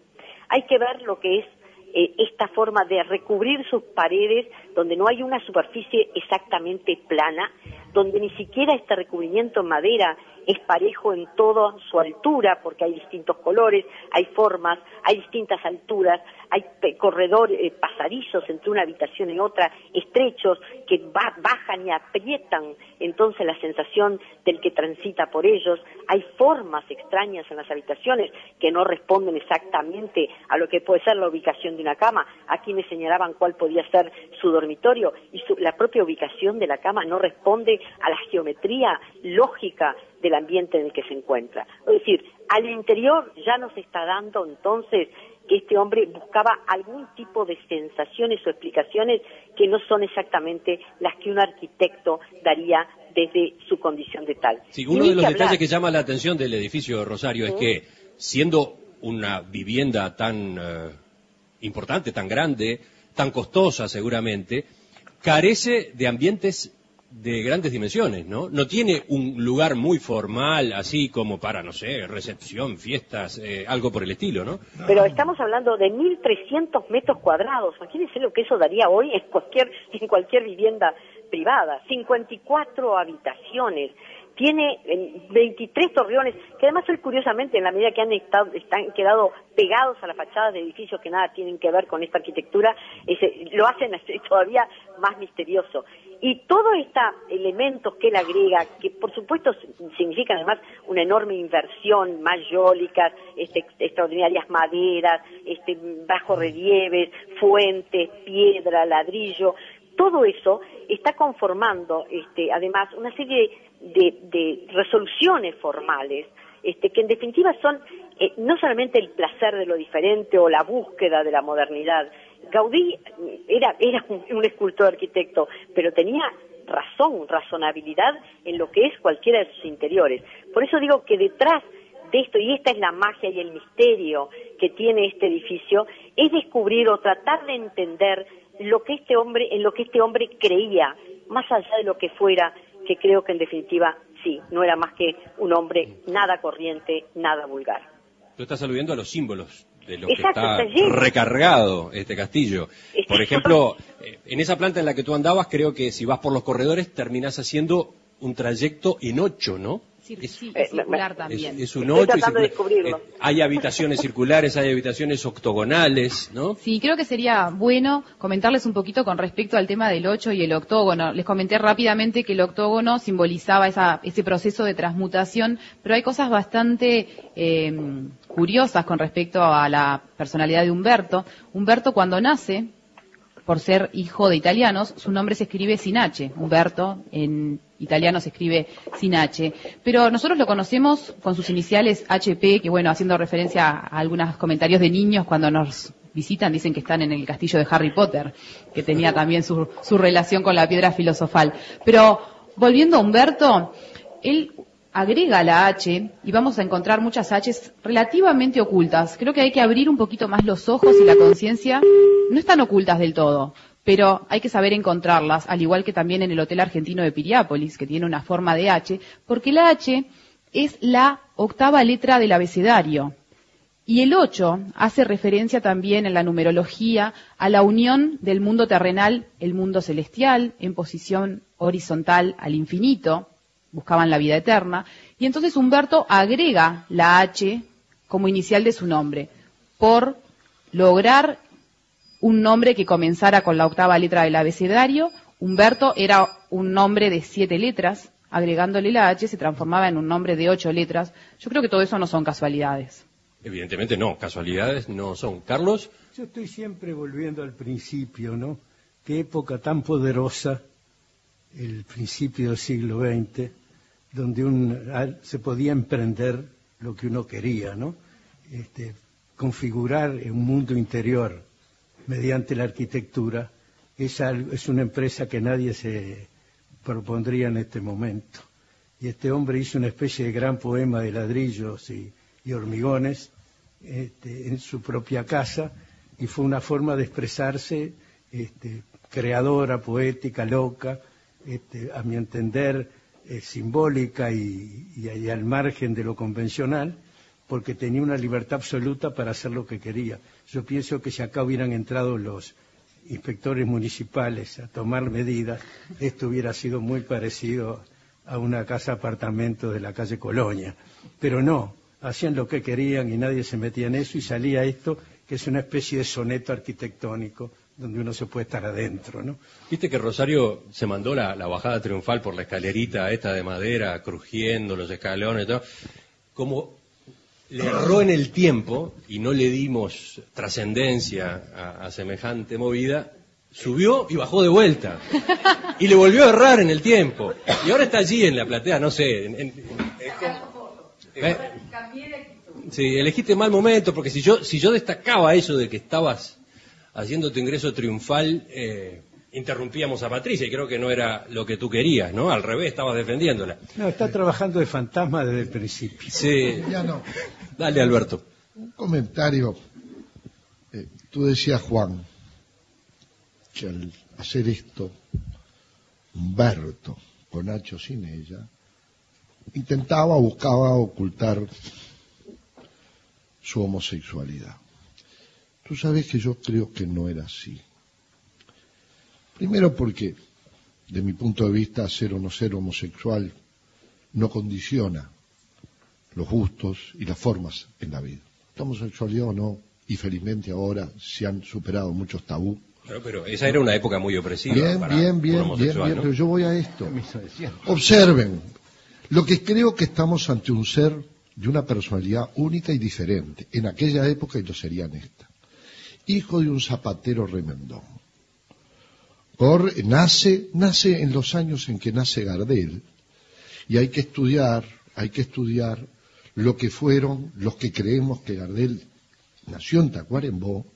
Hay que ver lo que es eh, esta forma de recubrir sus paredes donde no hay una superficie exactamente plana, donde ni siquiera este recubrimiento en madera es parejo en toda su altura, porque hay distintos colores, hay formas, hay distintas alturas, hay corredores, eh, pasadizos entre una habitación y otra, estrechos, que bajan y aprietan entonces la sensación del que transita por ellos, hay formas extrañas en las habitaciones que no responden exactamente a lo que puede ser la ubicación de una cama, aquí me señalaban cuál podía ser su dormitorio, y la propia ubicación de la cama no responde a la geometría lógica del ambiente en el que se encuentra. Es decir, al interior ya nos está dando entonces que este hombre buscaba algún tipo de sensaciones o explicaciones que no son exactamente las que un arquitecto daría desde su condición de tal. Sí, uno de los detalles que llama la atención del edificio Rosario es que, siendo una vivienda tan eh, importante, tan grande, tan costosa seguramente, carece de ambientes de grandes dimensiones, ¿no? No tiene un lugar muy formal, así como para, no sé, recepción, fiestas, eh, algo por el estilo, ¿no? Pero estamos hablando de 1.300 metros cuadrados. Imagínense lo que eso daría hoy en cualquier, en cualquier vivienda privada, 54 habitaciones, tiene 23 torreones, que además son curiosamente, en la medida que han estado, están quedado pegados a las fachadas de edificios que nada tienen que ver con esta arquitectura, lo hacen todavía más misterioso. Y todos estos elementos que él agrega, que por supuesto significan además una enorme inversión, mayólicas, este, extraordinarias maderas, este, bajo relieves, fuentes, piedra, ladrillo, todo eso está conformando este, además una serie de, resoluciones formales este, que en definitiva son eh, no solamente el placer de lo diferente o la búsqueda de la modernidad. Gaudí era, era un, escultor arquitecto, pero tenía razón, razonabilidad en lo que es cualquiera de sus interiores. Por eso digo que detrás de esto, y esta es la magia y el misterio que tiene este edificio, es descubrir o tratar de entender lo que este hombre, en lo que este hombre creía, más allá de lo que fuera, que creo que en definitiva sí, no era más que un hombre nada corriente, nada vulgar. Tú estás aludiendo a los símbolos de lo que está, recargado este castillo. Por ejemplo, eh, en esa planta en la que tú andabas, creo que si vas por los corredores terminás haciendo un trayecto en ocho, ¿no? Es, eh, circular también. Es, un 8. Eh, hay habitaciones *laughs* circulares, hay habitaciones octogonales, ¿no? Sí, creo que sería bueno comentarles un poquito con respecto al tema del 8 y el octógono. Les comenté rápidamente que el octógono simbolizaba esa, ese proceso de transmutación, pero hay cosas bastante eh, curiosas con respecto a la personalidad de Humberto. Humberto cuando nace, por ser hijo de italianos, su nombre se escribe sin H. Humberto en italiano se escribe sin H. Pero nosotros lo conocemos con sus iniciales HP, que bueno, haciendo referencia a algunos comentarios de niños cuando nos visitan, dicen que están en el castillo de Harry Potter, que tenía también su, su relación con la piedra filosofal. Pero volviendo a Humberto, él agrega la H y vamos a encontrar muchas Hs relativamente ocultas. Creo que hay que abrir un poquito más los ojos y la conciencia no están ocultas del todo, pero hay que saber encontrarlas, al igual que también en el Hotel Argentino de Piriápolis, que tiene una forma de H, porque la H es la octava letra del abecedario. Y el 8 hace referencia también en la numerología a la unión del mundo terrenal, el mundo celestial, en posición horizontal al infinito, buscaban la vida eterna, y entonces Humberto agrega la H como inicial de su nombre, por lograr un nombre que comenzara con la octava letra del abecedario. Humberto era un nombre de siete letras, agregándole la H se transformaba en un nombre de ocho letras. Yo creo que todo eso no son casualidades. Evidentemente no, casualidades no son. Carlos. Yo estoy siempre volviendo al principio, ¿no? Qué época tan poderosa, el principio del siglo XX, donde un, se podía emprender lo que uno quería, ¿no? Este, configurar un mundo interior mediante la arquitectura, es, es una empresa que nadie se propondría en este momento. Y este hombre hizo una especie de gran poema de ladrillos y, hormigones este, en su propia casa y fue una forma de expresarse este, creadora, poética, loca, este, a mi entender eh, simbólica y al margen de lo convencional, porque tenía una libertad absoluta para hacer lo que quería. Yo pienso que si acá hubieran entrado los inspectores municipales a tomar medidas, esto hubiera sido muy parecido a una casa apartamento de la calle Colonia. Pero no, hacían lo que querían y nadie se metía en eso y salía esto, que es una especie de soneto arquitectónico donde uno se puede estar adentro, ¿no? Viste que Rosario se mandó la, bajada triunfal por la escalerita esta de madera, crujiendo los escalones y todo. Le erró en el tiempo y no le dimos trascendencia a, semejante movida, subió y bajó de vuelta. Y le volvió a errar en el tiempo. Y ahora está allí en la platea, no sé. En, ¿eh? Sí, elegiste mal momento, porque si yo, si yo destacaba eso de que estabas haciendo tu ingreso triunfal, eh, interrumpíamos a Patricia y creo que no era lo que tú querías, ¿no? Al revés, estabas defendiéndola. No, está trabajando de fantasma desde el principio. Sí. Ya no. Dale, Alberto. Un comentario. Eh, tú decías, Juan, que al hacer esto, Humberto, con Nacho sin ella, intentaba, buscaba ocultar su homosexualidad. Tú sabes que yo creo que no era así Primero porque de mi punto de vista, ser o no ser homosexual no condiciona los gustos y las formas en la vida. La homosexualidad o no, y felizmente ahora se han superado muchos tabú. Pero, pero esa era una época muy opresiva. Bien, para bien, un bien, bien, homosexual, bien, ¿no? pero yo voy a esto. Observen, lo que creo que estamos ante un ser de una personalidad única y diferente, en aquella época y lo sería en esta. Hijo de un zapatero remendón. Por, nace, nace en los años en que nace Gardel, y hay que estudiar, hay que estudiar lo que fueron los que creemos que Gardel nació en Tacuarembó,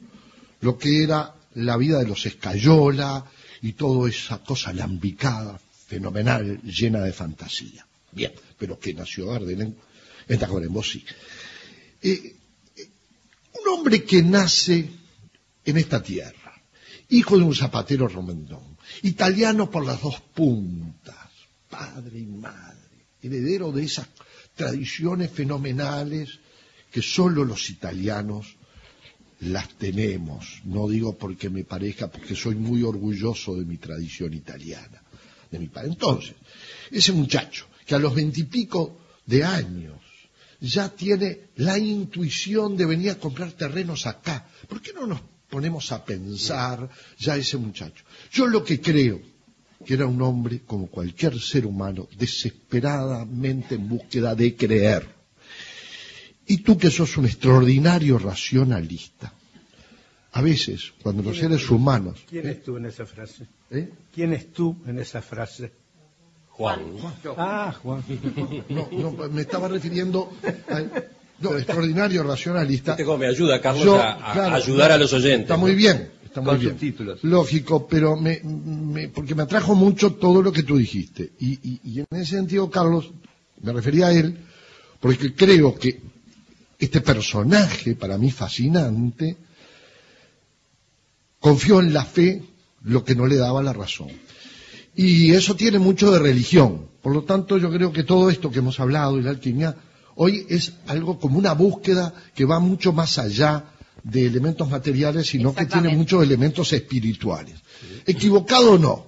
lo que era la vida de los Escayola y toda esa cosa lambicada, fenomenal, llena de fantasía. Bien, pero que nació Gardel en, Tacuarembó, sí. Eh, eh, un hombre que nace en esta tierra, hijo de un zapatero romendón, italiano por las dos puntas, padre y madre, heredero de esas tradiciones fenomenales que solo los italianos las tenemos. No digo porque me parezca, porque soy muy orgulloso de mi tradición italiana, de mi padre. Entonces, ese muchacho que a los veintipico de años ya tiene la intuición de venir a comprar terrenos acá, ¿por qué no nos ponemos a pensar ya ese muchacho? Yo lo que creo que era un hombre como cualquier ser humano, desesperadamente en búsqueda de creer. Y tú que sos un extraordinario racionalista, a veces, cuando los seres humanos... ¿Quién es tú en esa frase? ¿Eh? ¿Quién es tú en esa frase? Juan. Ah, Juan. No, no, me estaba refiriendo a... No, extraordinario racionalista. ¿Viste cómo me ayuda, Carlos, Yo, a, a claro, ayudar a los oyentes? Está muy bien, está muy Con bien. subtítulos. Lógico, pero me, me- porque me atrajo mucho todo lo que tú dijiste. Y, y- y en ese sentido, Carlos, me refería a él, porque creo que este personaje, para mí fascinante, confió en la fe lo que no le daba la razón. Y eso tiene mucho de religión. Por lo tanto, yo creo que todo esto que hemos hablado de la alquimia, hoy es algo como una búsqueda que va mucho más allá de elementos materiales, sino que tiene muchos elementos espirituales. Equivocado o no.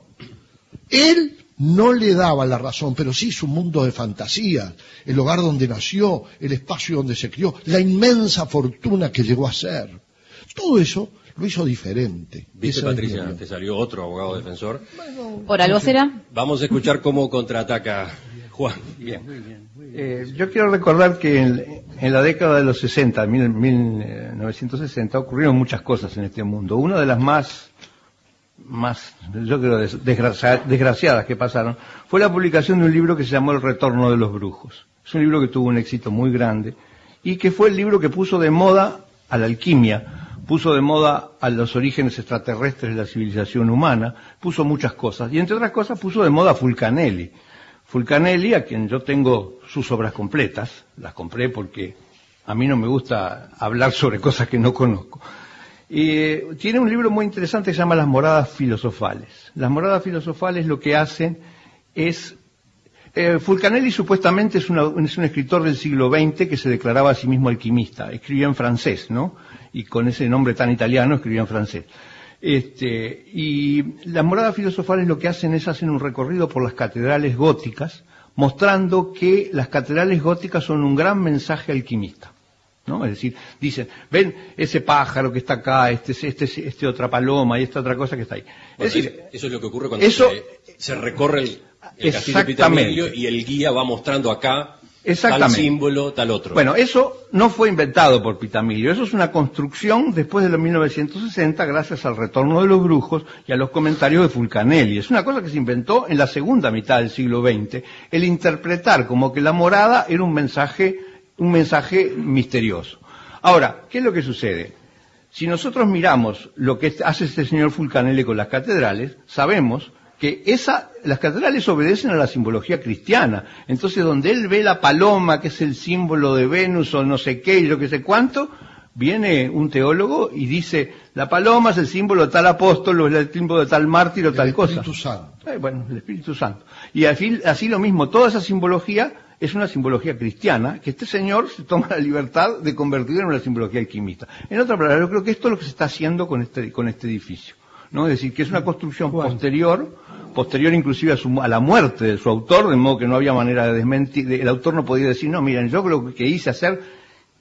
Él no le daba la razón, pero sí su mundo de fantasías, el hogar donde nació, el espacio donde se crió, la inmensa fortuna que llegó a ser. Todo eso lo hizo diferente. ¿Viste, Esa Patricia? Te salió otro abogado defensor. ¿Por algo será? Vamos a escuchar cómo contraataca Juan. Bien. Eh, yo quiero recordar que en, en la década de los 60, mil- 1960, ocurrieron muchas cosas en este mundo. Una de las más, más yo creo, des- desgracia- desgraciadas que pasaron fue la publicación de un libro que se llamó El Retorno de los Brujos. Es un libro que tuvo un éxito muy grande y que fue el libro que puso de moda a la alquimia, puso de moda a los orígenes extraterrestres de la civilización humana, puso muchas cosas y entre otras cosas puso de moda a Fulcanelli. Fulcanelli, a quien yo tengo sus obras completas, las compré porque a mí no me gusta hablar sobre cosas que no conozco. Y eh, tiene un libro muy interesante que se llama Las moradas filosofales. Las moradas filosofales lo que hacen es... eh, Fulcanelli supuestamente es, una- es un escritor del siglo XX que se declaraba a sí mismo alquimista. Escribía en francés, ¿no? Y con ese nombre tan italiano escribía en francés. Este, y las moradas filosofales lo que hacen es hacen un recorrido por las catedrales góticas, mostrando que las catedrales góticas son un gran mensaje alquimista. ¿no? Es decir, dicen, ven ese pájaro que está acá, este, este, este otra paloma y esta otra cosa que está ahí. Bueno, es decir, eso, es lo que ocurre cuando eso- se, se recorre el, el castillo de y el guía va mostrando acá tal Exactamente. símbolo, tal otro. Bueno, eso no fue inventado por Pitamilio, eso es una construcción después de los 1960 gracias al retorno de los brujos y a los comentarios de Fulcanelli. Es una cosa que se inventó en la segunda mitad del siglo XX, el interpretar como que la morada era un mensaje, un mensaje misterioso. Ahora, ¿qué es lo que sucede? Si nosotros miramos lo que hace este señor Fulcanelli con las catedrales, sabemos que esa, las catedrales obedecen a la simbología cristiana. Entonces, donde él ve la paloma, que es el símbolo de Venus o no sé qué y lo que sé cuánto, viene un teólogo y dice, la paloma es el símbolo de tal apóstol o es el símbolo de tal mártir o tal cosa. Espíritu Santo. Eh, bueno, el Espíritu Santo. Y fin- así lo mismo, toda esa simbología es una simbología cristiana que este señor se toma la libertad de convertir en una simbología alquimista. En otra palabra, yo creo que esto es lo que se está haciendo con este, con este edificio. ¿no? Es decir, que es una construcción posterior, posterior inclusive a, su- a la muerte de su autor, de modo que no había manera de desmentir, de- el autor no podía decir, no, miren, yo lo que hice hacer,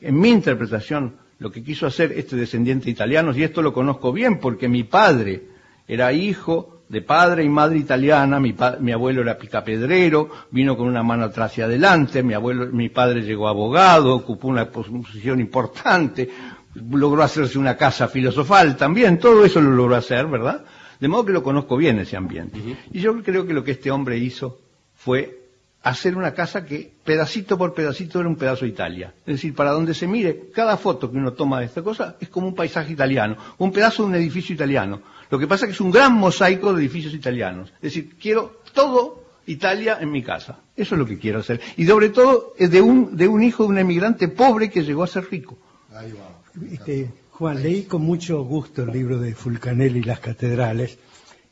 en mi interpretación, lo que quiso hacer este descendiente de italianos, y esto lo conozco bien porque mi padre era hijo de padre y madre italiana, mi, pa- mi abuelo era picapedrero, vino con una mano atrás y adelante, mi abuelo, mi padre llegó abogado, ocupó una posición importante, logró hacerse una casa filosofal también, todo eso lo logró hacer, ¿verdad? De modo que lo conozco bien ese ambiente. Y yo creo que lo que este hombre hizo fue hacer una casa que pedacito por pedacito era un pedazo de Italia. Es decir, para donde se mire, cada foto que uno toma de esta cosa es como un paisaje italiano, un pedazo de un edificio italiano. Lo que pasa es que es un gran mosaico de edificios italianos. Es decir, quiero todo Italia en mi casa. Eso es lo que quiero hacer. Y sobre todo de un, de un hijo de un emigrante pobre que llegó a ser rico. Ahí va. Este, Juan, leí con mucho gusto el libro de Fulcanelli y las catedrales,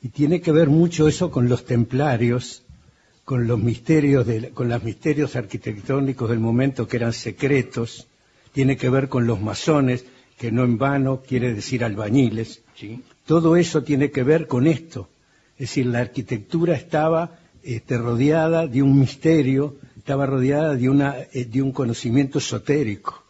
y tiene que ver mucho eso con los templarios, con los misterios, de, con los misterios arquitectónicos del momento que eran secretos, tiene que ver con los masones, que no en vano quiere decir albañiles. Todo eso tiene que ver con esto. Es decir, la arquitectura estaba este, rodeada de un misterio, estaba rodeada de, una, eh, de un conocimiento esotérico.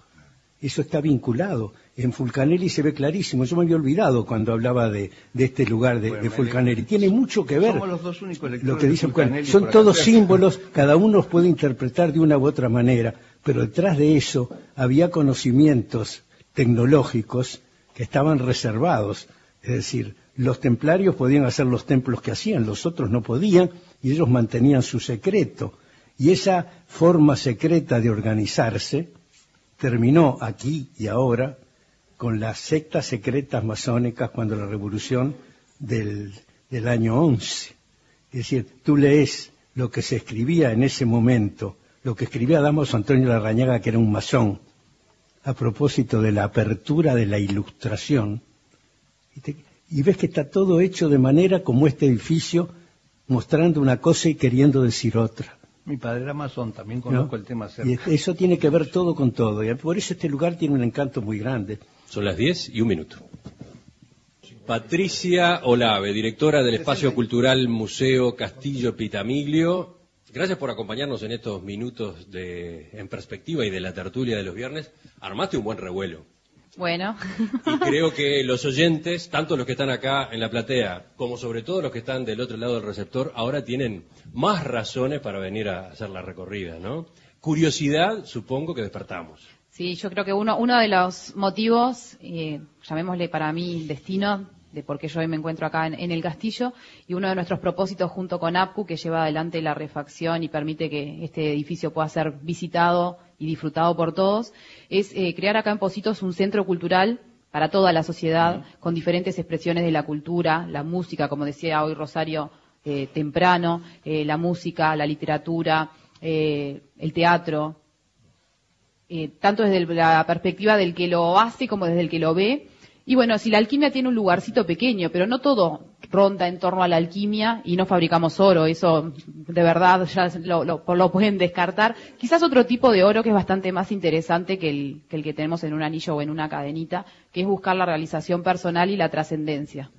Eso está vinculado. En Fulcanelli se ve clarísimo. Yo me había olvidado cuando hablaba de, de este lugar de, Bueno, de Fulcanelli. Tiene mucho que ver Somos los dos únicos lectores lo que dice Fulcanelli. Son todos símbolos, cada uno los puede interpretar de una u otra manera, pero detrás de eso había conocimientos tecnológicos que estaban reservados. Es decir, los templarios podían hacer los templos que hacían, los otros no podían, y ellos mantenían su secreto. Y esa forma secreta de organizarse terminó aquí y ahora con las sectas secretas masónicas cuando la revolución del, del año 11. Es decir, tú lees lo que se escribía en ese momento, lo que escribía Damos Antonio Larrañaga, que era un masón, a propósito de la apertura de la ilustración, y, te- y ves que está todo hecho de manera como este edificio, mostrando una cosa y queriendo decir otra. Mi padre era masón, también ¿no? conozco el tema cerca. Y eso tiene que ver todo con todo, y por eso este lugar tiene un encanto muy grande. Son las 10 y un minuto. Patricia Olave, directora del Espacio Cultural Museo Castillo Pitamiglio. Gracias por acompañarnos en estos minutos de En Perspectiva y de la tertulia de los viernes. Armaste un buen revuelo. Bueno, Y creo que *laughs* los oyentes, tanto los que están acá en la platea, como sobre todo los que están del otro lado del receptor, ahora tienen más razones para venir a hacer la recorrida, ¿no? Curiosidad, supongo que despertamos. Sí, yo creo que uno, uno de los motivos, eh, llamémosle para mí destino, de por qué yo hoy me encuentro acá en, en el castillo, y uno de nuestros propósitos junto con APCU, que lleva adelante la refacción y permite que este edificio pueda ser visitado y disfrutado por todos, es eh, crear acá en Positos un centro cultural para toda la sociedad, con diferentes expresiones de la cultura, la música, como decía hoy Rosario eh, temprano, eh, la música, la literatura, el teatro, eh, tanto desde la perspectiva del que lo hace como desde el que lo ve. Y bueno, si la alquimia tiene un lugarcito pequeño, pero no todo ronda en torno a la alquimia y no fabricamos oro, eso de verdad ya lo, lo- lo pueden descartar. Quizás otro tipo de oro que es bastante más interesante que el, que el que tenemos en un anillo o en una cadenita, que es buscar la realización personal y la trascendencia.